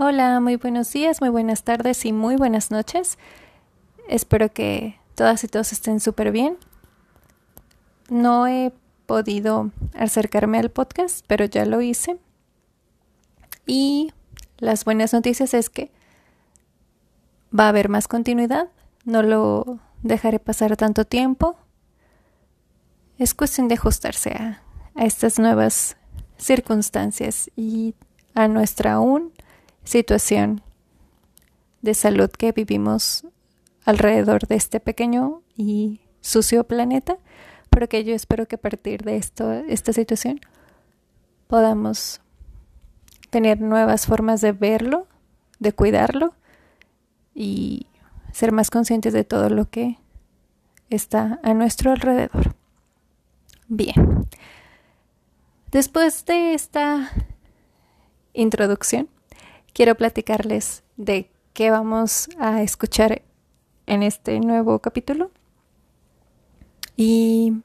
Hola, muy buenos días, muy buenas tardes y muy buenas noches. Espero que todas y todos estén súper bien. No he podido acercarme al podcast, pero ya lo hice. Y las buenas noticias es que va a haber más continuidad. No lo dejaré pasar tanto tiempo. Es cuestión de ajustarse a, a estas nuevas circunstancias y a nuestra aún situación de salud que vivimos alrededor de este pequeño y sucio planeta, pero que yo espero que a partir de esto, esta situación podamos tener nuevas formas de verlo, de cuidarlo y ser más conscientes de todo lo que está a nuestro alrededor. Bien. Después de esta introducción, quiero platicarles de qué vamos a escuchar en este nuevo capítulo. Y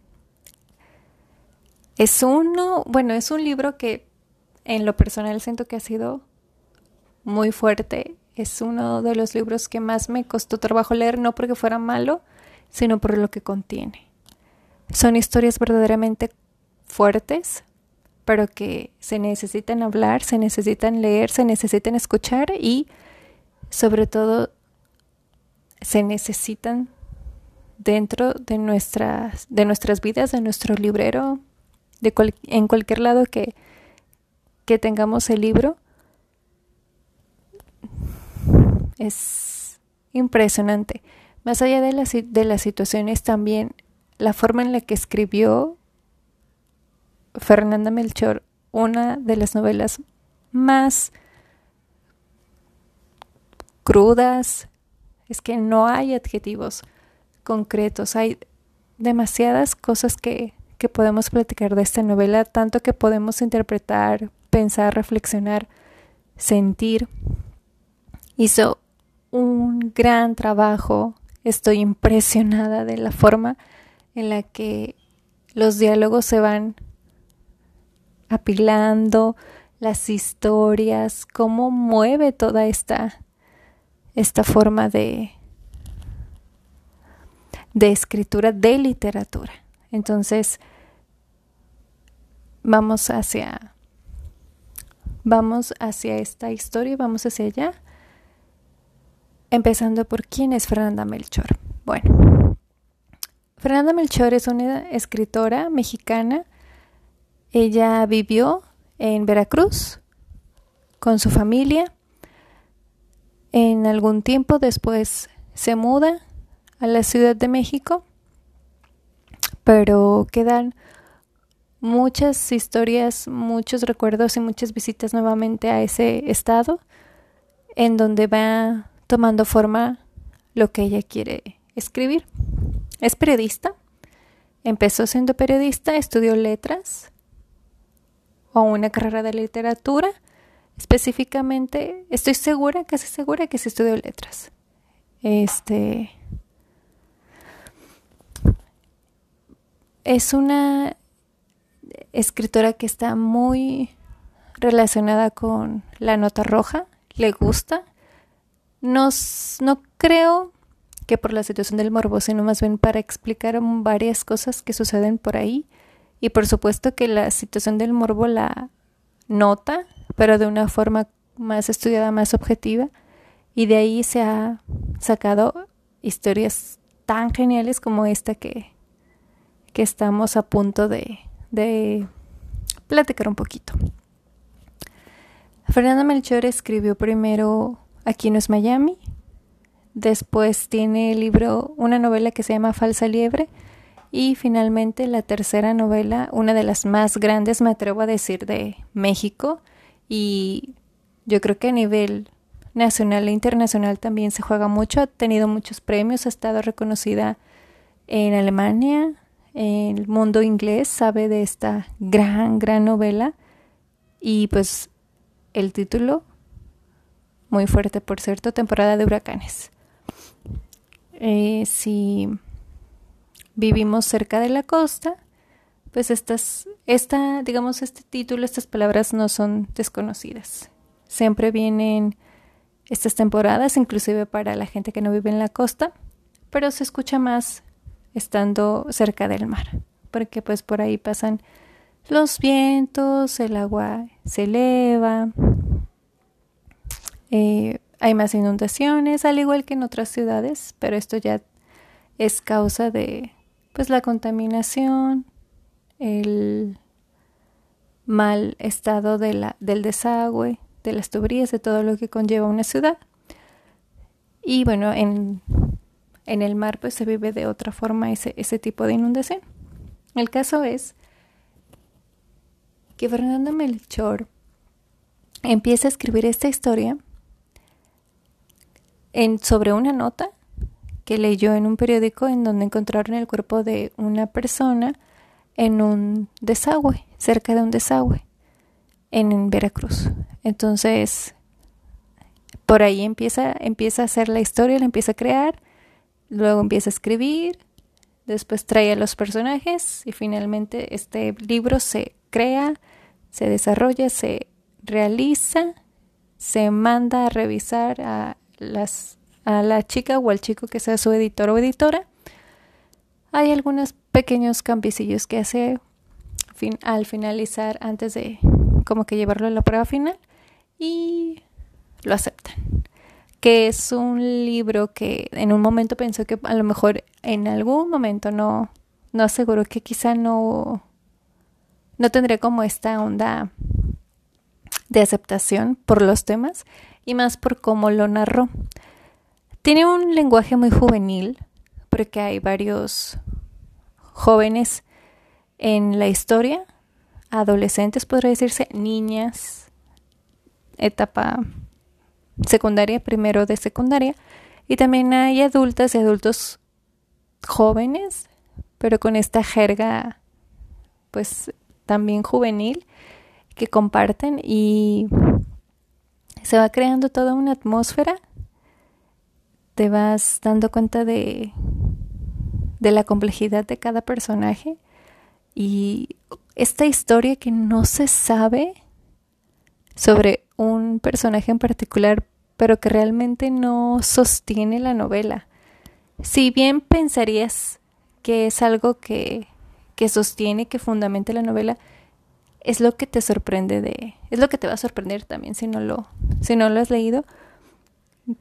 es uno, bueno, es un libro que en lo personal siento que ha sido muy fuerte. Es uno de los libros que más me costó trabajo leer, no porque fuera malo, sino por lo que contiene. Son historias verdaderamente fuertes, pero que se necesitan hablar, se necesitan leer, se necesitan escuchar y sobre todo se necesitan dentro de nuestras, de nuestras vidas, de nuestro librero, de en cualquier lado que, que tengamos el libro. Es impresionante. Más allá de las, de las situaciones, también la forma en la que escribió Fernanda Melchor una de las novelas más crudas. Es que no hay adjetivos concretos, hay demasiadas cosas que, que podemos platicar de esta novela, tanto que podemos interpretar, pensar, reflexionar, sentir. Hizo un gran trabajo. Estoy impresionada de la forma en la que los diálogos se van apilando las historias, cómo mueve toda esta, esta forma de, de escritura, de literatura. Entonces, vamos hacia, vamos hacia esta historia, vamos hacia allá, empezando por quién es Fernanda Melchor. Bueno, Fernanda Melchor es una escritora mexicana ella vivió en Veracruz con su familia. En algún tiempo después se muda a la Ciudad de México, pero quedan muchas historias, muchos recuerdos y muchas visitas nuevamente a ese estado en donde va tomando forma lo que ella quiere escribir. Es periodista, empezó siendo periodista, estudió letras o una carrera de literatura. Específicamente, estoy segura, casi segura que se estudió letras. Este es una escritora que está muy relacionada con la nota roja, le gusta. no creo que por la situación del morbo, sino más bien para explicar varias cosas que suceden por ahí y por supuesto que la situación del morbo la nota, pero de una forma más estudiada, más objetiva. Y de ahí se ha sacado historias tan geniales como esta que, que estamos a punto de, de platicar un poquito. Fernanda Melchor escribió primero Aquí no es Miami, después tiene el libro, una novela que se llama Falsa Liebre, y finalmente la tercera novela, una de las más grandes, me atrevo a decir, de México. Y yo creo que a nivel nacional e internacional también se juega mucho. Ha tenido muchos premios, ha estado reconocida en Alemania, en el mundo inglés, sabe de esta gran, gran novela. Y pues el título, muy fuerte por cierto, temporada de huracanes. Eh, vivimos cerca de la costa, pues estas, esta, digamos, este título, estas palabras no son desconocidas. Siempre vienen estas temporadas, inclusive para la gente que no vive en la costa, pero se escucha más estando cerca del mar, porque pues por ahí pasan los vientos, el agua se eleva, eh, hay más inundaciones, al igual que en otras ciudades, pero esto ya es causa de pues la contaminación, el mal estado de la, del desagüe, de las tuberías, de todo lo que conlleva una ciudad. Y bueno, en, en el mar pues se vive de otra forma ese, ese tipo de inundación. El caso es que Fernando Melchor empieza a escribir esta historia en, sobre una nota que leyó en un periódico en donde encontraron el cuerpo de una persona en un desagüe, cerca de un desagüe, en Veracruz. Entonces, por ahí empieza, empieza a hacer la historia, la empieza a crear, luego empieza a escribir, después trae a los personajes y finalmente este libro se crea, se desarrolla, se realiza, se manda a revisar a las, a la chica o al chico que sea su editor o editora. Hay algunos pequeños campicillos que hace fin, al finalizar antes de como que llevarlo a la prueba final y lo aceptan. Que es un libro que en un momento pensó que a lo mejor en algún momento no, no aseguró que quizá no, no tendría como esta onda de aceptación por los temas y más por cómo lo narró. Tiene un lenguaje muy juvenil, porque hay varios jóvenes en la historia, adolescentes, podría decirse, niñas, etapa secundaria, primero de secundaria, y también hay adultas y adultos jóvenes, pero con esta jerga, pues también juvenil, que comparten y se va creando toda una atmósfera, te vas dando cuenta de, de la complejidad de cada personaje y esta historia que no se sabe sobre un personaje en particular, pero que realmente no sostiene la novela. Si bien pensarías que es algo que, que sostiene, que fundamenta la novela, es lo que te sorprende de, es lo que te va a sorprender también si no lo, si no lo has leído,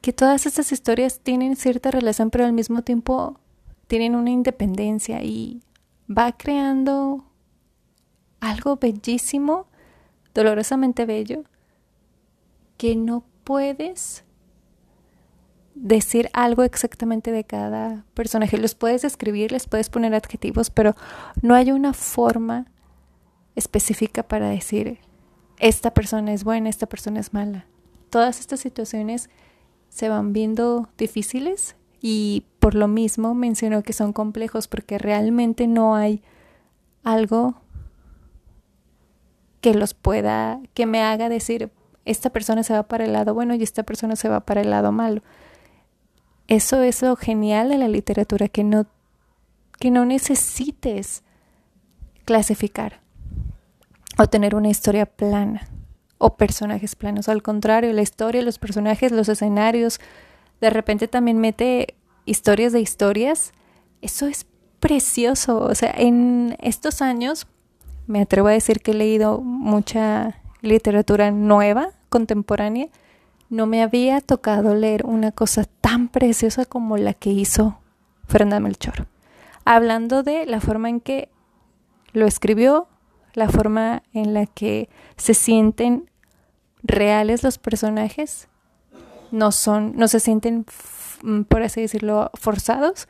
que todas estas historias tienen cierta relación, pero al mismo tiempo tienen una independencia y va creando algo bellísimo, dolorosamente bello, que no puedes decir algo exactamente de cada personaje. Los puedes escribir, les puedes poner adjetivos, pero no hay una forma específica para decir esta persona es buena, esta persona es mala. Todas estas situaciones se van viendo difíciles y por lo mismo menciono que son complejos porque realmente no hay algo que los pueda, que me haga decir esta persona se va para el lado bueno y esta persona se va para el lado malo. Eso es lo genial de la literatura, que no, que no necesites clasificar o tener una historia plana o personajes planos. Al contrario, la historia, los personajes, los escenarios, de repente también mete historias de historias. Eso es precioso. O sea, en estos años me atrevo a decir que he leído mucha literatura nueva, contemporánea. No me había tocado leer una cosa tan preciosa como la que hizo Fernanda Melchor. Hablando de la forma en que lo escribió, la forma en la que se sienten reales los personajes, no son, no se sienten, mm, por así decirlo, forzados.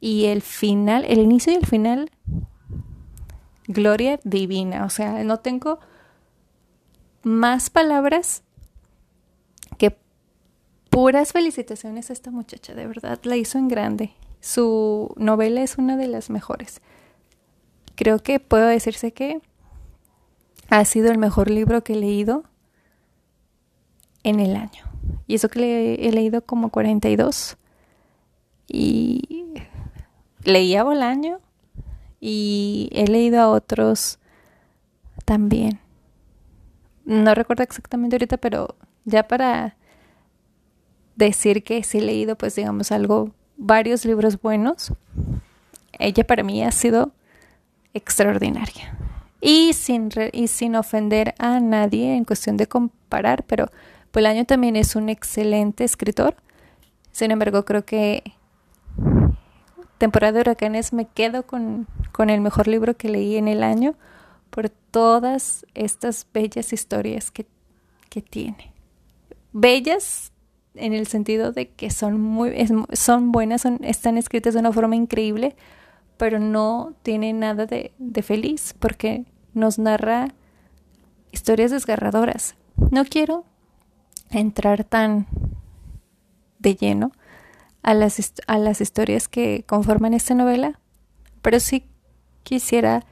Y el final, el inicio y el final, gloria divina. O sea, no tengo más palabras que puras felicitaciones a esta muchacha, de verdad, la hizo en grande. Su novela es una de las mejores creo que puedo decirse que ha sido el mejor libro que he leído en el año. Y eso que he leído como 42. Y leía Bolaño y he leído a otros también. No recuerdo exactamente ahorita, pero ya para decir que sí he leído, pues digamos, algo, varios libros buenos. Ella para mí ha sido extraordinaria. Y sin, y sin ofender a nadie en cuestión de comparar, pero año también es un excelente escritor. Sin embargo, creo que Temporada de Huracanes me quedo con, con el mejor libro que leí en el año por todas estas bellas historias que, que tiene. Bellas en el sentido de que son muy son buenas, son, están escritas de una forma increíble, pero no tiene nada de, de feliz porque nos narra historias desgarradoras. No quiero entrar tan de lleno a las, a las historias que conforman esta novela, pero sí quisiera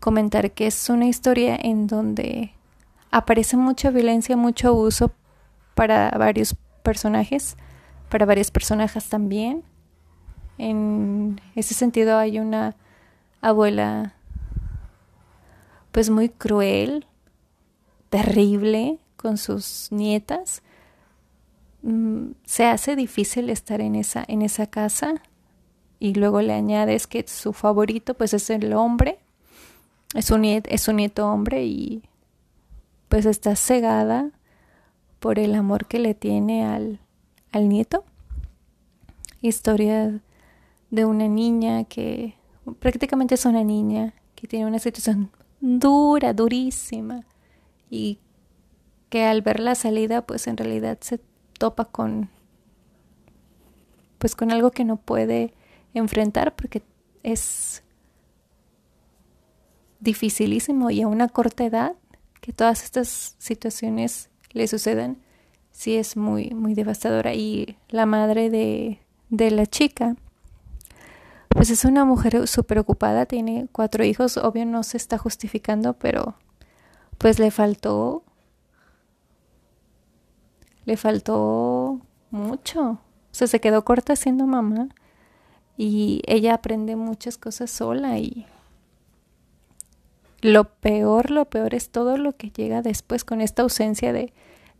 comentar que es una historia en donde aparece mucha violencia, mucho abuso para varios personajes, para varias personajes también. En ese sentido hay una abuela pues muy cruel, terrible, con sus nietas, mm, se hace difícil estar en esa, en esa casa y luego le añades que su favorito pues es el hombre, es un, nieto, es un nieto hombre y pues está cegada por el amor que le tiene al, al nieto. Historia de una niña que prácticamente es una niña que tiene una situación dura, durísima y que al ver la salida pues en realidad se topa con pues con algo que no puede enfrentar porque es dificilísimo y a una corta edad que todas estas situaciones le sucedan sí es muy muy devastadora. Y la madre de, de la chica pues es una mujer súper ocupada tiene cuatro hijos obvio no se está justificando pero pues le faltó le faltó mucho. O sea, se quedó corta siendo mamá y ella aprende muchas cosas sola y lo peor, lo peor es todo lo que llega después con esta ausencia de,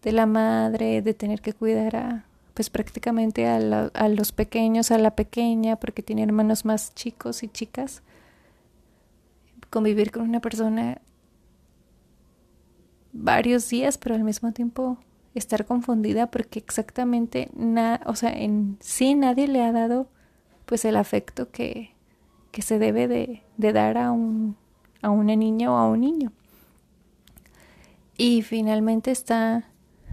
de la madre, de tener que cuidar a, pues prácticamente a, a los pequeños, a la pequeña, porque tiene hermanos más chicos y chicas. Convivir con una persona varios días, pero al mismo tiempo estar confundida porque exactamente nada, o sea, en sí nadie le ha dado pues el afecto que, que se debe de, de dar a un, a una niña o a un niño. Y finalmente está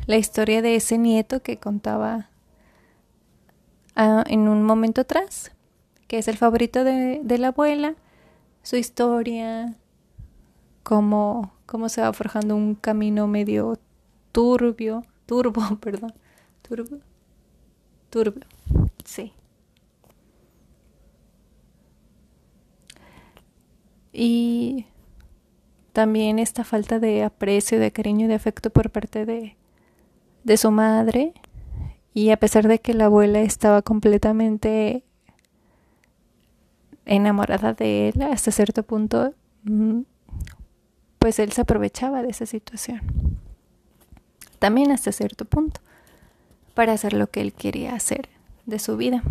la historia de ese nieto que contaba ah, en un momento atrás, que es el favorito de, de la abuela, su historia, cómo, cómo se va forjando un camino medio turbio, turbo, perdón, turbo, turbo, sí. Y también esta falta de aprecio, de cariño y de afecto por parte de, de su madre. Y a pesar de que la abuela estaba completamente enamorada de él hasta cierto punto, mm, pues él se aprovechaba de esa situación también hasta cierto punto, para hacer lo que él quería hacer de su vida.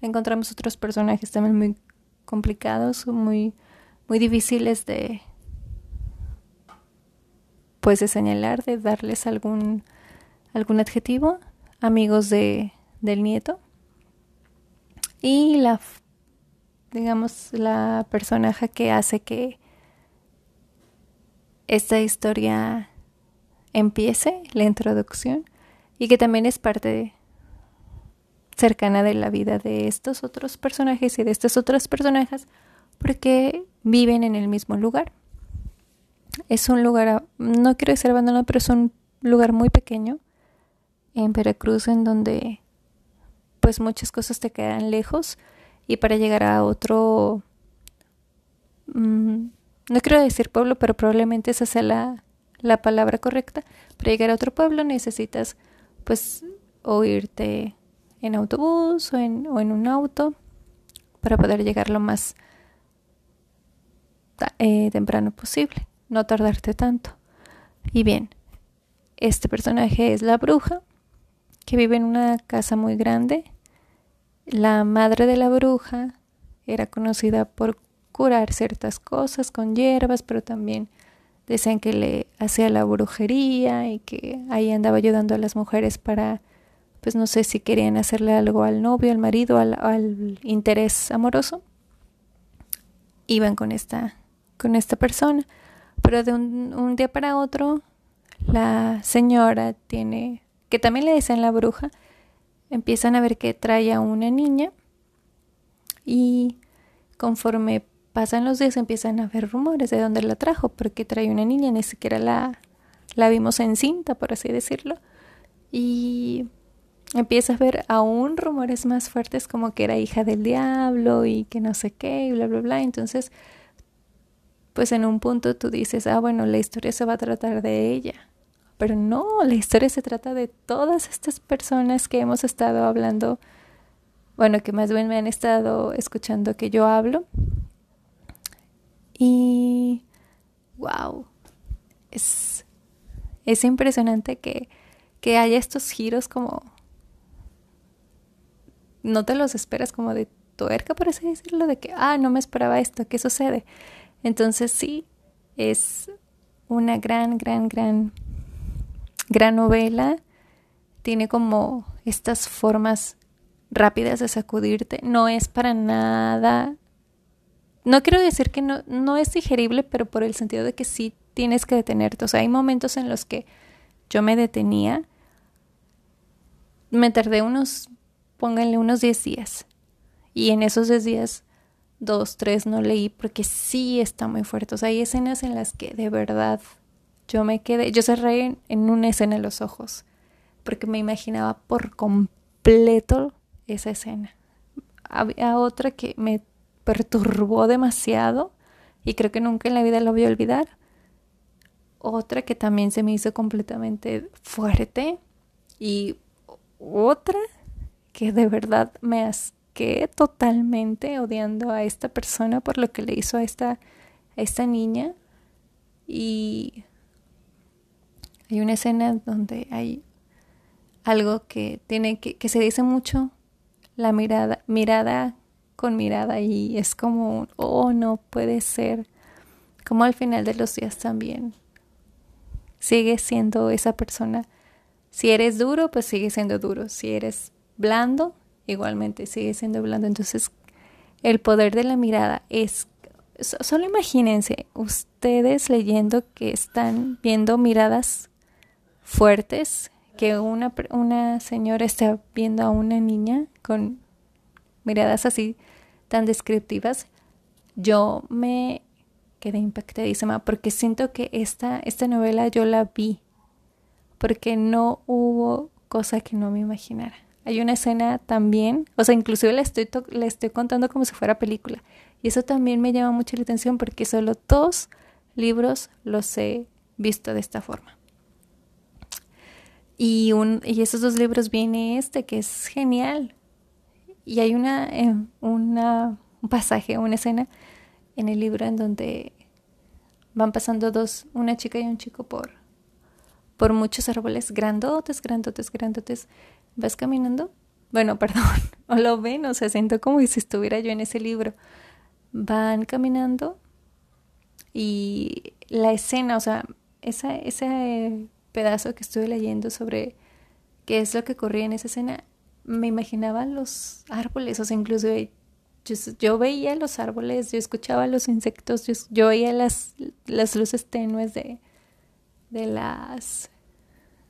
Encontramos otros personajes también muy complicados, muy, muy difíciles de, pues de señalar, de darles algún, algún adjetivo, amigos de, del nieto. Y la, digamos, la personaje que hace que esta historia empiece la introducción y que también es parte cercana de la vida de estos otros personajes y de estas otras personajes porque viven en el mismo lugar. Es un lugar, no quiero decir abandonado, pero es un lugar muy pequeño en Veracruz en donde pues muchas cosas te quedan lejos y para llegar a otro, mm, no quiero decir pueblo, pero probablemente esa sea la, la palabra correcta. Para llegar a otro pueblo necesitas pues o irte en autobús o en, o en un auto para poder llegar lo más eh, temprano posible, no tardarte tanto. Y bien, este personaje es la bruja que vive en una casa muy grande. La madre de la bruja era conocida por curar ciertas cosas con hierbas, pero también decían que le hacía la brujería y que ahí andaba ayudando a las mujeres para, pues no sé si querían hacerle algo al novio, al marido, al, al interés amoroso. Iban con esta, con esta persona. Pero de un, un día para otro, la señora tiene, que también le dicen la bruja, empiezan a ver que trae a una niña y conforme pasan los días empiezan a ver rumores de dónde la trajo, porque trae una niña, ni siquiera la, la vimos en cinta, por así decirlo. Y empieza a ver aún rumores más fuertes como que era hija del diablo y que no sé qué y bla, bla, bla. Entonces, pues en un punto tú dices, ah, bueno, la historia se va a tratar de ella. Pero no, la historia se trata de todas estas personas que hemos estado hablando, bueno, que más bien me han estado escuchando que yo hablo y wow, es, es impresionante que, que haya estos giros como... No te los esperas como de tuerca, por así decirlo, de que, ah, no me esperaba esto, ¿qué sucede? Entonces sí, es una gran, gran, gran, gran novela. Tiene como estas formas rápidas de sacudirte. No es para nada no quiero decir que no, no es digerible, pero por el sentido de que sí tienes que detenerte. O sea, hay momentos en los que yo me detenía, me tardé unos, pónganle unos 10 días. Y en esos 10 días, dos, tres no leí porque sí está muy fuerte. O sea, hay escenas en las que de verdad yo me quedé, yo cerré en, en una escena los ojos porque me imaginaba por completo esa escena. Había otra que me perturbó demasiado y creo que nunca en la vida lo voy a olvidar. Otra que también se me hizo completamente fuerte y otra que de verdad me asqué totalmente odiando a esta persona por lo que le hizo a esta, esta niña y hay una escena donde hay algo que tiene que, que se dice mucho la mirada mirada con mirada y es como, oh, no puede ser. Como al final de los días también. Sigue siendo esa persona. Si eres duro, pues sigue siendo duro. Si eres blando, igualmente sigue siendo blando. Entonces, el poder de la mirada es... Solo imagínense ustedes leyendo que están viendo miradas fuertes, que una, una señora está viendo a una niña con miradas así tan descriptivas, yo me quedé impactadísima porque siento que esta, esta novela yo la vi porque no hubo cosa que no me imaginara. Hay una escena también, o sea, inclusive la estoy, la estoy contando como si fuera película. Y eso también me llama mucho la atención porque solo dos libros los he visto de esta forma. Y, un, y esos dos libros viene este, que es genial. Y hay una, eh, una, un pasaje, una escena en el libro en donde van pasando dos, una chica y un chico por, por muchos árboles grandotes, grandotes, grandotes. Vas caminando, bueno, perdón, o lo ven, o sea, siento como si estuviera yo en ese libro. Van caminando y la escena, o sea, esa, ese pedazo que estuve leyendo sobre qué es lo que ocurría en esa escena, me imaginaba los árboles, o sea, incluso yo, veía los árboles, yo escuchaba los insectos, yo, yo veía las, las luces tenues de, de las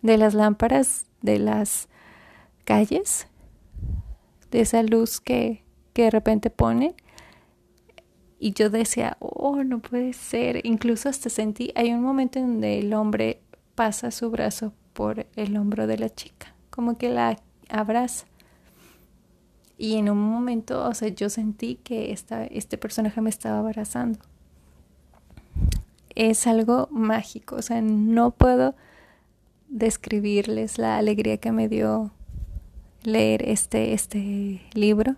de las lámparas de las calles, de esa luz que, que de repente pone. Y yo decía, oh, no puede ser. Incluso hasta sentí, hay un momento en donde el hombre pasa su brazo por el hombro de la chica, como que la abraza. Y en un momento, o sea, yo sentí que esta, este personaje me estaba abrazando. Es algo mágico, o sea, no puedo describirles la alegría que me dio leer este, este libro.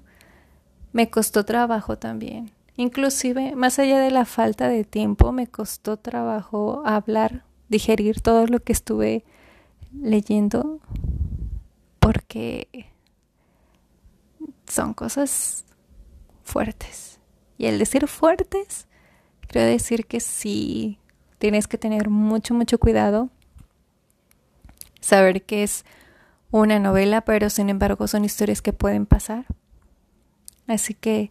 Me costó trabajo también. Inclusive, más allá de la falta de tiempo, me costó trabajo hablar, digerir todo lo que estuve leyendo porque son cosas fuertes. Y el decir fuertes, quiero decir que sí tienes que tener mucho, mucho cuidado. Saber que es una novela, pero sin embargo son historias que pueden pasar. Así que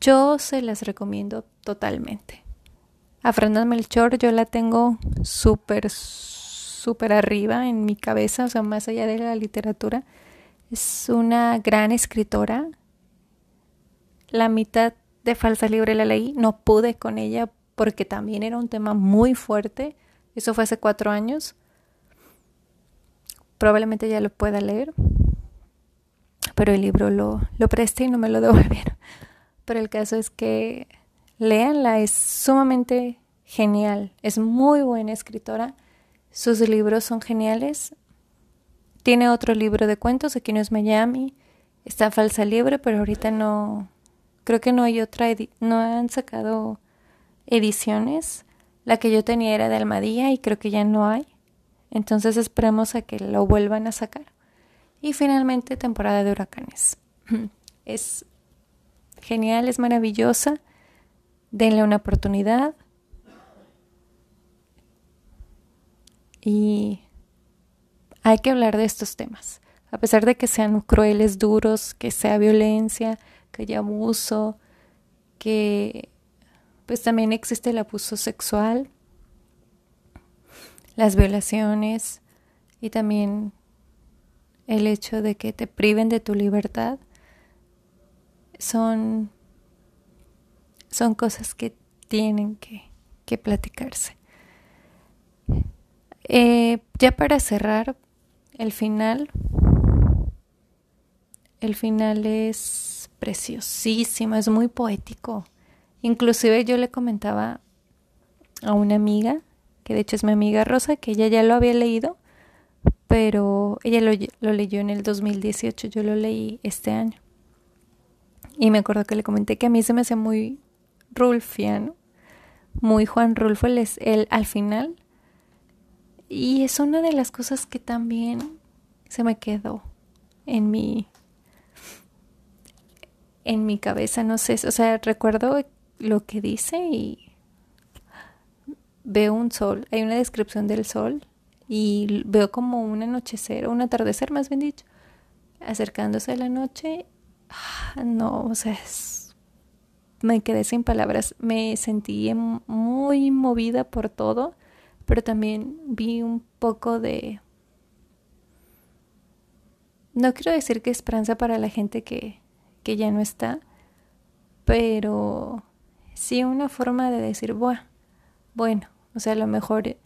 yo se las recomiendo totalmente. A Fernanda Melchor yo la tengo súper, súper arriba en mi cabeza, o sea, más allá de la literatura. Es una gran escritora. La mitad de Falsa Libre la leí, no pude con ella porque también era un tema muy fuerte. Eso fue hace cuatro años. Probablemente ya lo pueda leer, pero el libro lo, lo presté y no me lo devolvieron. Pero el caso es que léanla, es sumamente genial, es muy buena escritora, sus libros son geniales. Tiene otro libro de cuentos, aquí no es Miami, está Falsa Libre, pero ahorita no, creo que no hay otra, no han sacado ediciones. La que yo tenía era de Almadía y creo que ya no hay. Entonces esperemos a que lo vuelvan a sacar. Y finalmente temporada de huracanes. Es genial, es maravillosa. Denle una oportunidad. Y hay que hablar de estos temas. A pesar de que sean crueles, duros, que sea violencia, que haya abuso, que pues también existe el abuso sexual, las violaciones y también el hecho de que te priven de tu libertad son, son cosas que tienen que, que platicarse. Eh, ya para cerrar, el final, el final es preciosísimo, es muy poético. Inclusive yo le comentaba a una amiga, que de hecho es mi amiga Rosa, que ella ya lo había leído, pero ella lo, lo leyó en el 2018, yo lo leí este año. Y me acuerdo que le comenté que a mí se me hacía muy rulfiano, muy Juan Rulfo el, al final. Y es una de las cosas que también se me quedó en mi en mi cabeza, no sé, o sea, recuerdo lo que dice y veo un sol, hay una descripción del sol y veo como un anochecer o un atardecer, más bien dicho, acercándose a la noche Ah, no, o sea, me quedé sin palabras. Me sentí em, muy movida por todo, pero también vi un poco de... No quiero decir que esperanza para la gente que, que ya no está, pero sí una forma de decir, bueno, bueno, o sea, a lo mejor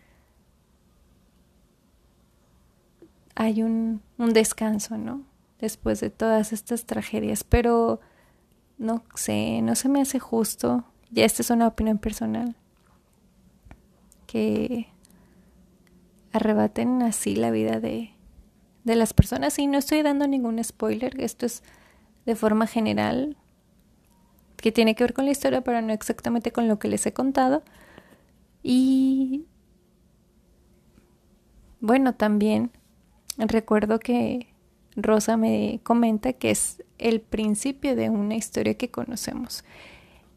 hay un, un descanso, ¿no? después de todas estas tragedias, pero no sé, no se me hace justo, ya esta es una opinión personal, que arrebaten así la vida de, de las personas y no estoy dando ningún spoiler, esto es de forma general, que tiene que ver con la historia, pero no exactamente con lo que les he contado. Y bueno, también recuerdo que Rosa me comenta que es el principio de una historia que conocemos.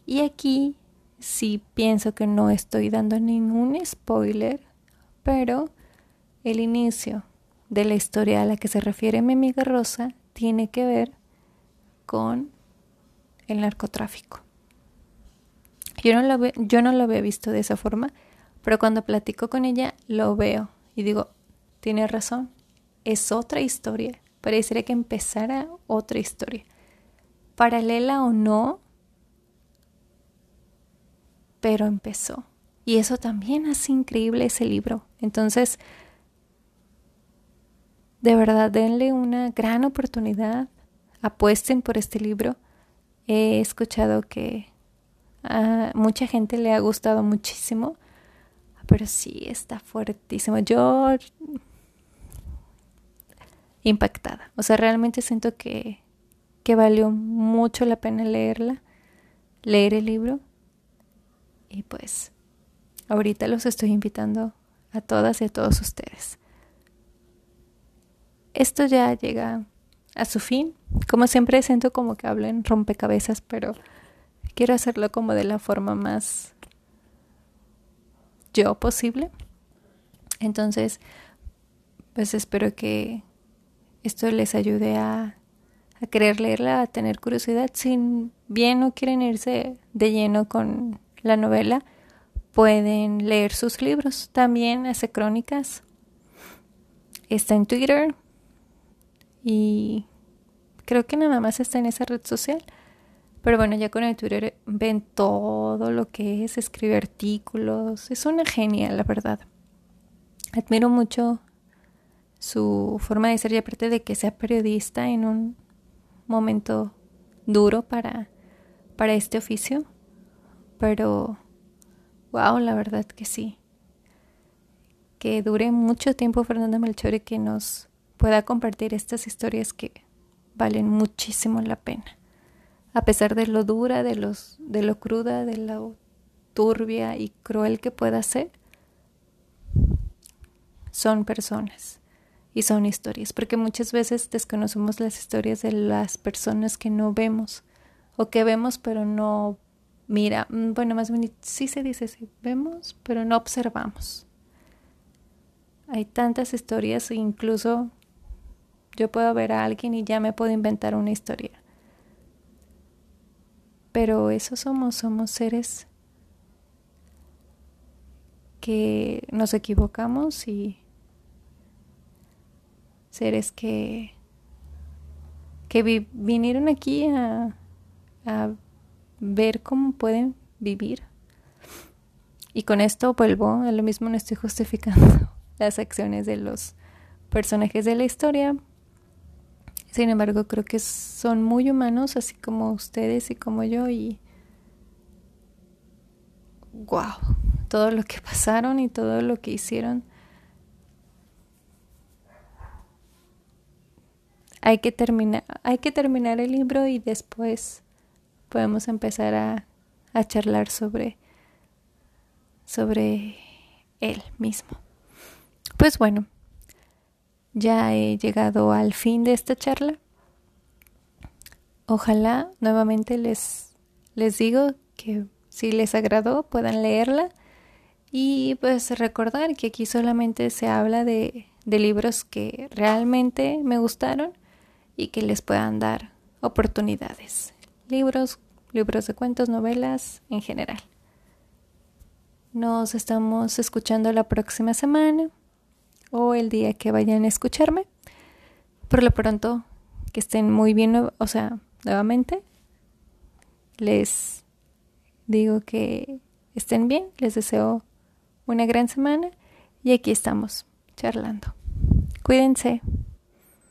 Y aquí sí pienso que no estoy dando ningún spoiler, pero el inicio de la historia a la que se refiere mi amiga Rosa tiene que ver con el narcotráfico. Yo no, lo yo no lo había visto de esa forma, pero cuando platico con ella lo veo y digo, tiene razón, es otra historia parecería que empezara otra historia. Paralela o no, pero empezó. Y eso también hace increíble ese libro. Entonces, de verdad, denle una gran oportunidad. Apuesten por este libro. He escuchado que a mucha gente le ha gustado muchísimo, pero sí está fuertísimo. Yo impactada. O sea, realmente siento que, que valió mucho la pena leerla, leer el libro. Y pues, ahorita los estoy invitando a todas y a todos ustedes. esto ya llega a su fin. Como siempre siento como que hablo en rompecabezas, pero quiero hacerlo como de la forma más yo posible. Entonces, pues espero que esto les ayude a, a querer leerla, a tener curiosidad. Si bien no quieren irse de lleno con la novela, pueden leer sus libros. También hace crónicas. Está en Twitter. Y creo que nada más está en esa red social. Pero bueno, ya con el Twitter ven todo lo que es, escribe artículos. Es una genia, la verdad. Admiro mucho su forma de ser y aparte de que sea periodista en un momento duro para, para este oficio. Pero, wow, la verdad que sí. Que dure mucho tiempo Fernanda Melchor y que nos pueda compartir estas historias que valen muchísimo la pena. A pesar de lo dura, de, los, de lo cruda, de lo turbia y cruel que pueda ser, son personas y son historias, porque muchas veces desconocemos las historias de las personas que no vemos o que vemos pero no mira, mm, bueno, más bien sí se dice sí, vemos pero no observamos. Hay tantas historias, incluso yo puedo ver a alguien y ya me puedo inventar una historia. Pero eso somos, somos seres que nos equivocamos y seres que, que vinieron aquí a, a ver cómo pueden vivir. Y con esto vuelvo a lo mismo, no estoy justificando las acciones de los personajes de la historia. Sin embargo, creo que son muy humanos, así como ustedes y como yo. Y wow, todo lo que pasaron y todo lo que hicieron hay que terminar, hay que terminar el libro y después podemos empezar a, a charlar sobre, sobre él mismo. Pues bueno, ya he llegado al fin de esta charla. Ojalá nuevamente les, les digo que si les agradó puedan leerla y pues recordar que aquí solamente se habla de, de libros que realmente me gustaron y que les puedan dar oportunidades. Libros, libros de cuentos, novelas en general. Nos estamos escuchando la próxima semana o el día que vayan a escucharme. Por lo pronto, que estén muy bien, o sea, nuevamente, les digo que estén bien, les deseo una gran semana y aquí estamos charlando. Cuídense.